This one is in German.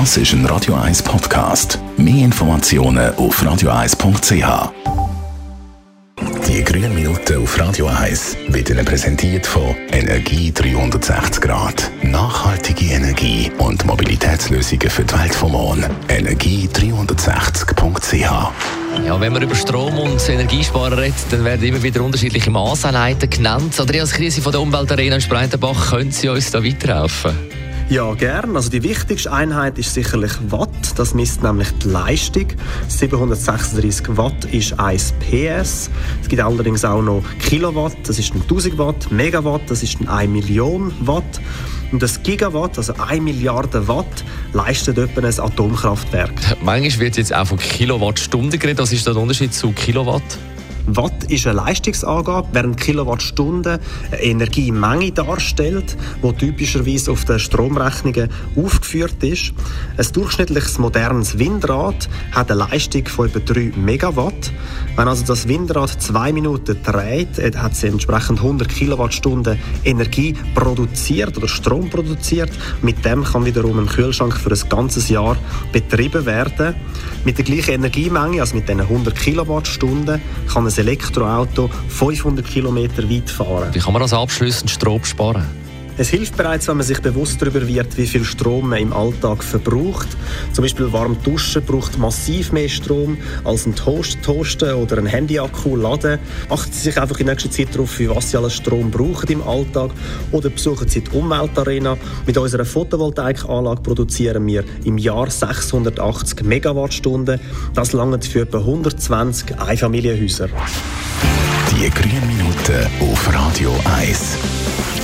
Das ist ein Radio 1 Podcast. Mehr Informationen auf radio1.ch. Die grünen Minuten auf Radio 1 werden präsentiert von Energie 360 Grad. Nachhaltige Energie und Mobilitätslösungen für die Welt vom Morgen. Energie360.ch ja, wenn man über Strom und Energiesparen redet, dann werden immer wieder unterschiedliche Maßeinheiten genannt. Andreas Krise von der Umweltarena in Spreitenbach, können Sie uns da weiterhelfen? Ja, gern. Also die wichtigste Einheit ist sicherlich Watt. Das misst nämlich die Leistung. 736 Watt ist 1 PS. Es gibt allerdings auch noch Kilowatt, das ist 1000 Watt, Megawatt, das ist 1 Million Watt. Und das Gigawatt, also 1 Milliarde Watt, leistet etwa ein Atomkraftwerk. Manchmal wird jetzt auch von Kilowattstunden geredet. Was ist der Unterschied zu Kilowatt? Watt ist eine Leistungsangabe, während Kilowattstunde eine Energiemenge darstellt, die typischerweise auf den Stromrechnungen aufgeführt ist. Ein durchschnittliches modernes Windrad hat eine Leistung von etwa 3 Megawatt. Wenn also das Windrad zwei Minuten dreht, äh, hat sie entsprechend 100 Kilowattstunden Energie produziert oder Strom produziert. Mit dem kann wiederum ein Kühlschrank für ein ganzes Jahr betrieben werden. Mit der gleichen Energiemenge, also mit diesen 100 Kilowattstunden, kann ein Elektroauto 500 Kilometer weit fahren. Wie kann man also abschließend Strom sparen? Es hilft bereits, wenn man sich bewusst darüber wird, wie viel Strom man im Alltag verbraucht. Zum Beispiel warm duschen braucht massiv mehr Strom als ein Toast toasten oder ein Handyakku laden. Achten Sie sich einfach in nächster Zeit darauf, wie was Sie alles Strom brauchen im Alltag oder besuchen Sie die Umweltarena. Mit unserer Photovoltaikanlage produzieren wir im Jahr 680 Megawattstunden. Das langt für etwa 120 Einfamilienhäuser. Die grünen Minuten auf Radio 1.